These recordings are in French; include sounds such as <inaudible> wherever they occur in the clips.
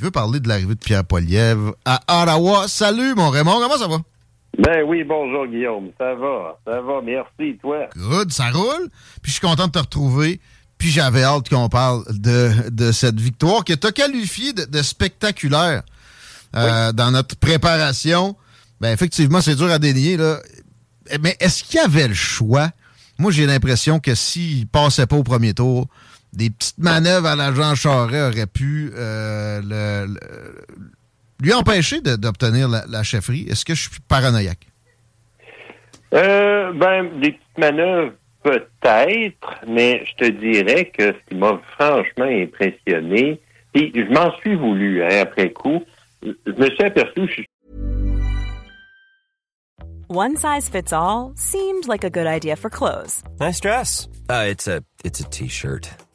Tu veux parler de l'arrivée de Pierre Poilievre à Ottawa? Salut, mon Raymond. Comment ça va? Ben oui, bonjour Guillaume. Ça va, ça va. Merci, toi. Good, ça roule. Puis je suis content de te retrouver. Puis j'avais hâte qu'on parle de, de cette victoire que tu as qualifiée de, de spectaculaire euh, dans notre préparation. Ben effectivement, c'est dur à dénier. Là. Mais est-ce qu'il y avait le choix? Moi, j'ai l'impression que s'il passait pas au premier tour, des petites manœuvres à l'agent Charret auraient pu euh, le- le- lui empêcher d'obtenir la, la chefferie. Est-ce que je suis paranoïaque? Euh, ben, des petites manœuvres, peut-être, mais je te dirais que ce qui m'a franchement impressionné, puis je m'en suis voulu hein, après coup, je me suis aperçu, je suis One size fits all seemed like a good idea for clothes Nice dress. Uh, it's a it's a t-shirt.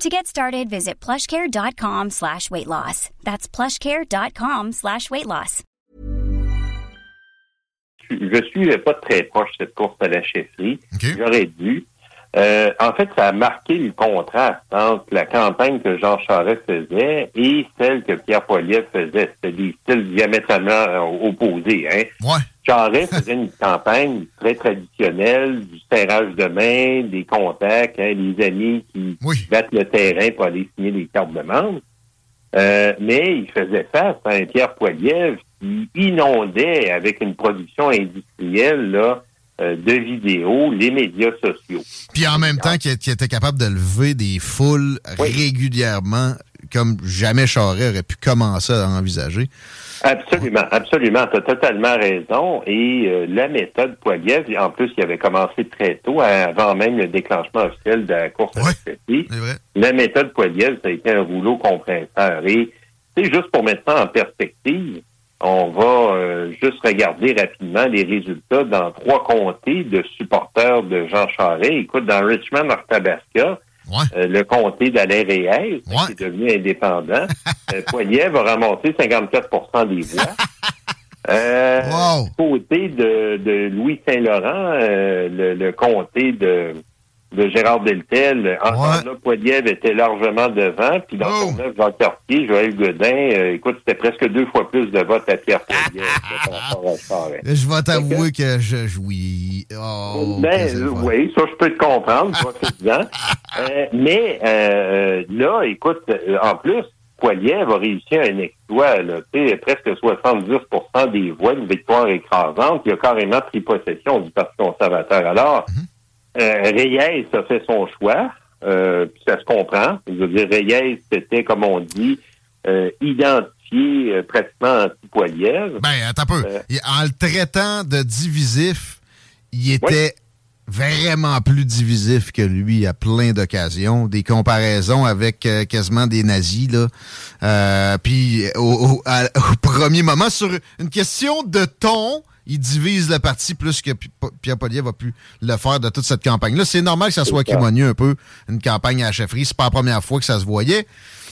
To get started, visit plushcare.com slash weight loss. That's plushcare.com slash weight loss. je suivais pas très proche cette course à la chefferie. J'aurais dû. Euh, en fait, ça a marqué le contraste entre la campagne que Jean Charest faisait et celle que Pierre Poilievre faisait. C'était des styles diamétralement euh, opposés. Hein? Charest faisait une campagne très traditionnelle, du serrage de main, des contacts, hein, les amis qui battent le terrain pour aller signer des cartes de membre. Euh, mais il faisait face à un Pierre Poilievre qui inondait avec une production industrielle là, euh, de vidéos les médias sociaux. Puis en même temps, qui qui était capable de lever des foules régulièrement, comme jamais Charest aurait pu commencer à envisager. Absolument, absolument. Tu as totalement raison. Et euh, la méthode Poilievre, en plus, il avait commencé très tôt, avant même le déclenchement officiel de la course à la chefferie. La méthode Poilievre, ça a été un rouleau compresseur. Et c'est juste pour mettre ça en perspective, on va euh, juste regarder rapidement les résultats dans trois comtés de supporters de Jean Charest. Écoute, dans Richmond, Arthabasca, euh, le comté d'Alain Reyes, qui est devenu indépendant, <laughs> euh, Poilievre a remonté 54 des voix. <laughs> Euh, Du côté de, de Louis Saint-Laurent, euh, le, le comté de, de Gérard Deltel, encore là, Poilievre était largement devant. Puis dans son œuvre, Jean Cartier, Joël Godin, euh, écoute, c'était presque deux fois plus de votes à Pierre Poilievre <laughs> que. Je vais t'avouer que je jouis. Oh, Ben, que le euh, oui, ça, je peux te comprendre, profite-en. Euh, mais euh, là, écoute, euh, en plus, Poilievre a réussi un exploit, là, presque 70% des voix, une victoire écrasante. Il a carrément pris possession du Parti conservateur. Alors, euh, Reyes a fait son choix, puis ça se comprend. Je veux dire, Reyes, c'était, comme on dit, identifié euh, pratiquement anti-Poilievre. Ben, attends un peu. En le traitant de divisif, il était vraiment plus divisif que lui à plein d'occasions. Des comparaisons avec euh, quasiment des nazis. Là. Euh, puis au, <laughs> premier moment, sur une question de ton, il divise le parti plus que Pierre Poliev va pu le faire de toute cette campagne-là. C'est normal que ça soit acrimonieux un peu, une campagne à la chefferie. C'est pas la première fois que ça se voyait.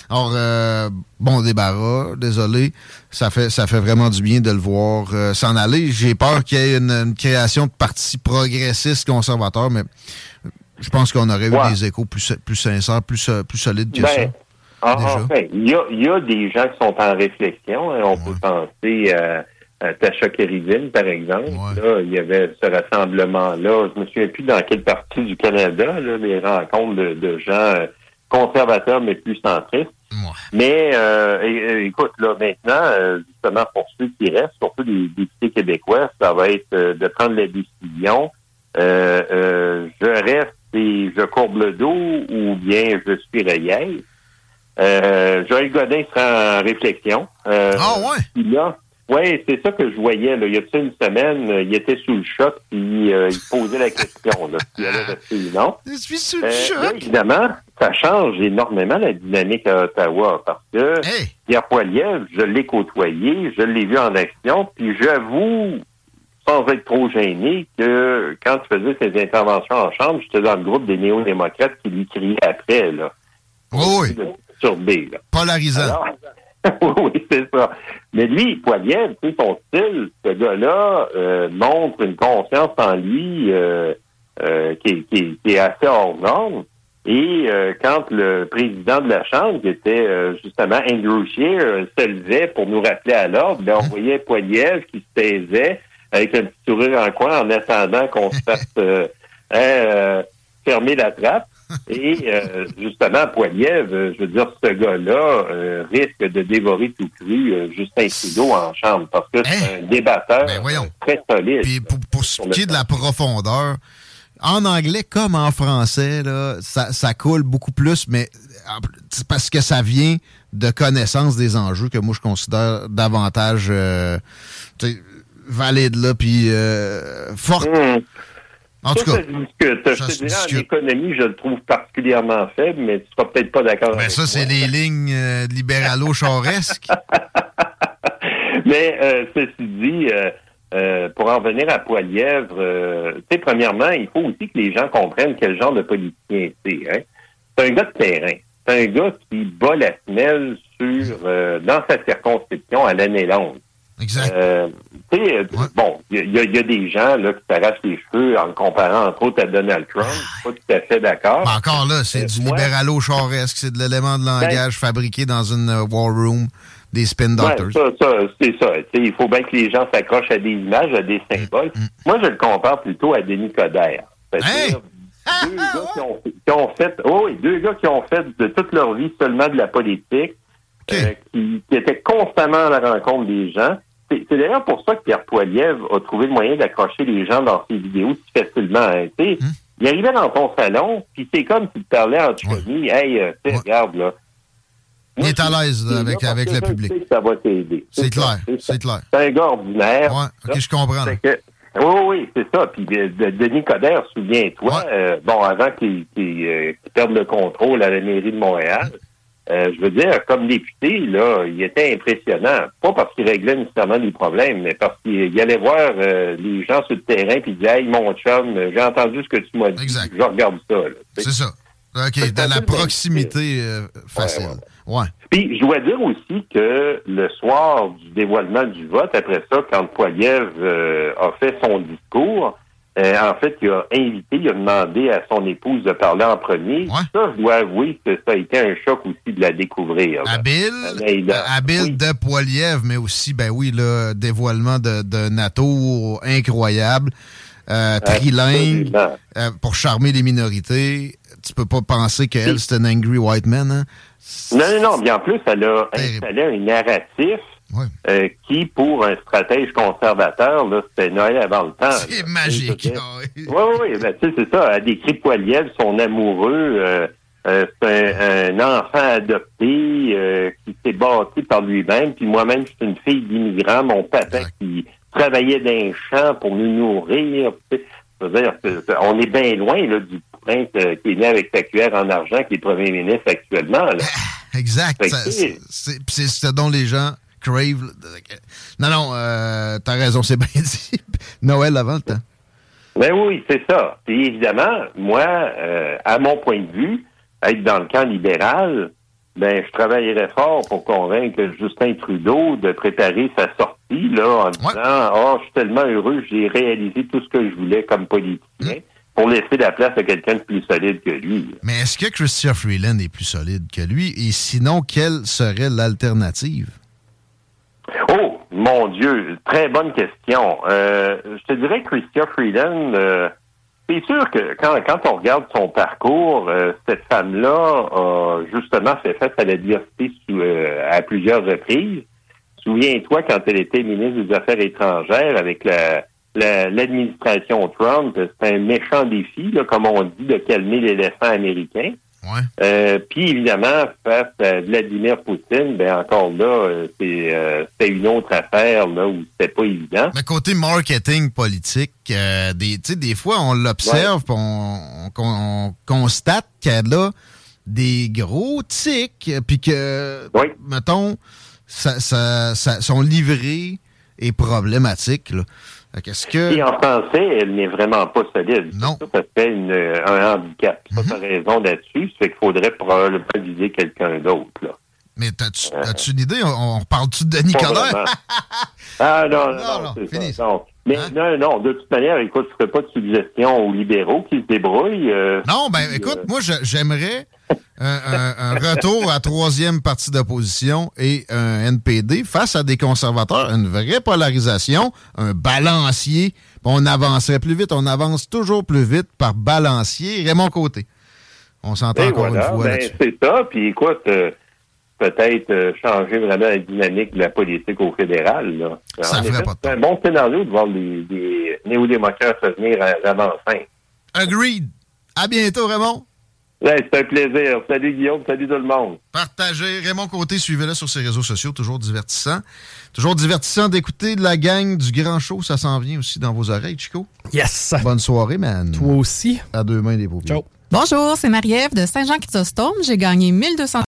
Alors, euh, bon débarras, désolé. Ça fait, ça fait vraiment du bien de le voir euh, s'en aller. J'ai peur qu'il y ait une, création de parti progressiste conservateur, mais je pense qu'on aurait eu des échos plus, plus sincères, plus, euh, plus solides que ben, ça. En, fait, il y a, des gens qui sont en réflexion. Hein. On peut penser à, Tasha Kerivine, par exemple. il y avait ce rassemblement-là. Je me souviens plus dans quelle partie du Canada, là, les rencontres de, gens conservateurs, mais plus centristes. Mais euh, écoute, là, maintenant, euh, justement, pour ceux qui restent, surtout les députés québécois, ça va être euh, de prendre la décision. je reste et je courbe le dos ou bien je suis réel. Joël Godin sera en réflexion. ah ouais? Oui, c'est ça que je voyais. Là. Il y a une semaine, il était sous le choc, puis il posait la question là, s'il allait rester ou non? Je suis sous le choc. évidemment, ça change énormément la dynamique à Ottawa parce que Pierre Poilievre, je l'ai côtoyé, je l'ai vu en action, puis j'avoue, sans être trop gêné, que quand tu faisais ses interventions en chambre, j'étais dans le groupe des néo-démocrates qui lui criaient après, là. oui. Sur B, là. Polarisant. <laughs> oui, c'est ça. Mais lui, Poilievre, tu sais, son style, ce gars-là euh, montre une confiance en lui euh, euh, qui, qui, est assez hors norme. Et euh, quand le président de la Chambre, qui était euh, justement Andrew Scheer, euh, se levait pour nous rappeler à l'ordre, ben, on voyait Poiliev qui se taisait avec un petit sourire en coin en attendant qu'on se fasse hein, <laughs> fermer la trappe. Et justement, Poiliev, je veux dire, ce gars-là risque de dévorer tout cru Justin Trudeau en Chambre parce que c'est hein? un débatteur ben, très solide. Puis pour, pour ce qui est de la profondeur, en anglais comme en français, là, ça, coule beaucoup plus, mais parce que ça vient de connaissance des enjeux que moi je considère davantage euh, valide là, puis euh, fort. En tout cas, je en économie, je le trouve particulièrement faible, mais tu seras peut-être pas d'accord ben, avec ça, c'est les lignes euh, libéralo-chauresques. <laughs> mais euh, ceci dit, euh, pour en venir à Poilièvre, euh, tu sais, premièrement, il faut aussi que les gens comprennent quel genre de politicien c'est. Hein? C'est un gars de terrain. C'est un gars qui bat la semelle sur euh, dans sa circonscription à l'année longue. Exact. sais, bon, il y, a des gens là qui s'arrachent les cheveux en comparant entre autres à Donald Trump. Ah, pas tout à fait d'accord. Ben, encore là, c'est du libéralo-charesque, c'est de l'élément de ben langage fabriqué dans une war room des spin doctors. ça, ça c'est ça. il faut bien que les gens s'accrochent à des images, à des symboles. Mm, mm. Moi, je le compare plutôt à Denis Coderre. Hein? <laughs> Deux gars qui ont, fait, oh oui, deux gars qui ont fait de toute leur vie seulement de la politique, euh, qui, étaient constamment à la rencontre des gens. C'est d'ailleurs pour ça que Pierre Poilievre a trouvé le moyen d'accrocher les gens dans ses vidéos si facilement. Hein, mm. Il arrivait dans ton salon, puis c'est comme s'il parlait en Tchouani. Hey, euh, regarde, là, il est à l'aise avec, avec le public. Ça va t'aider. C'est clair. C'est clair. C'est un gars ordinaire. Ouais, ok, je comprends. oui, oui, c'est ça. Puis de, Denis Coderre, souviens-toi, euh, bon, avant qu'il euh, perde le contrôle à la mairie de Montréal, euh, je veux dire, comme député, là, il était impressionnant. Pas parce qu'il réglait nécessairement des problèmes, mais parce qu'il allait voir les gens sur le terrain puis il disait Hey, mon chum, j'ai entendu ce que tu m'as dit. Je regarde ça. C'est ça. OK, de la proximité facile. Ouais. Puis, je dois dire aussi que le soir du dévoilement du vote, après ça, quand Poiliev euh, a fait son discours, euh, en fait, il a invité, il a demandé à son épouse de parler en premier. Ça, je dois avouer que ça a été un choc aussi de la découvrir. Habile, euh, habile de Poiliev, mais aussi, ben oui, le dévoilement de, de NATO incroyable. trilingue pour charmer les minorités. Tu peux pas penser qu'elle, c'est un angry white man. Hein? Non, non, non. Bien en plus, elle a installé un narratif euh, qui, pour un stratège conservateur, là, c'était Noël avant le temps. C'est magique. Oui, oui, oui. Ben, tu sais, c'est ça. Elle décrit Poiliev, son amoureux. Euh, euh, c'est un, enfant adopté qui s'est bâti par lui-même. Puis moi-même, je suis une fille d'immigrant. Mon papa qui travaillait dans un champ pour nous nourrir. dire, on est bien loin là, du prince qui est né avec sa cuillère en argent, qui est premier ministre actuellement. exact. C'est ce dont les gens crave. Non, non, euh, t'as raison, c'est bien dit. <laughs> Noël avant le temps. Ben oui, c'est ça. Et évidemment, moi, euh, à mon point de vue, être dans le camp libéral, ben, je travaillerais fort pour convaincre Justin Trudeau de préparer sa sortie, là, en disant, oh, je suis tellement heureux, j'ai réalisé tout ce que je voulais comme politicien. Pour laisser la place à quelqu'un de plus solide que lui. Mais est-ce que Christian Freeland est plus solide que lui? Et sinon, quelle serait l'alternative? Oh, mon Dieu, très bonne question. Euh, je te dirais que Christian Freeland, euh, c'est sûr que quand, quand on regarde son parcours, euh, cette femme-là a justement fait face à la diversité à plusieurs reprises. Souviens-toi quand elle était ministre des Affaires étrangères avec la l'administration Trump, c'était un méchant défi, comme on dit, de calmer l'éléphant américain. Euh, puis évidemment, face à Vladimir Poutine, ben encore là, euh, euh, c'est une autre affaire là où c'était pas évident. Mais côté marketing politique, des, des fois on l'observe, on, on, constate qu'il y a là des gros tics, puis que, mettons, ça, ça, ça, son livret est problématique. Là. Et en français, elle n'est vraiment pas solide. Non. Ça, fait un handicap. Ça, mm raison là-dessus. C'est qu'il faudrait probablement viser quelqu'un d'autre. Là. Mais t'as-tu euh, une idée? On, parle-tu de Nicolas? <laughs> ah non, non, non, c'est ça. Non. Mais hein? non, non, de toute manière, écoute, je ne ferai pas de suggestion aux libéraux qui se débrouillent. Euh, non, ben écoute, euh, moi, j'aimerais un, retour à troisième partie d'opposition et un NPD face à des conservateurs, une vraie polarisation, un balancier. On avancerait plus vite, on avance toujours plus vite par balancier. Raymond Côté. On s'entend encore une fois ben, C'est ça, puis écoute, euh, peut-être euh, changer vraiment la dynamique de la politique au fédéral. Là. Ça ferait pas C'est un bon scénario de voir les, néo-démocrates revenir à l'avant-fin. Agreed. À bientôt, Raymond c'est un plaisir. Salut Guillaume, salut tout le monde. Partagez. Raymond Côté, suivez-le sur ses réseaux sociaux, toujours divertissant. Toujours divertissant d'écouter de la gang du Grand Show. Ça s'en vient aussi dans vos oreilles, Chico. Yes. Bonne soirée, man. Toi aussi. À deux mains des paupières. Ciao. Bonjour, c'est Marie-Ève de Saint-Jean-Chrysostome. J'ai gagné 1200.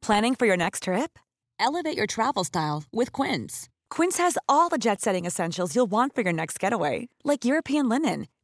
Planning for your next trip? Elevate your travel style with Quince. Quince has all the jet-setting essentials you'll want for your next getaway, like European linen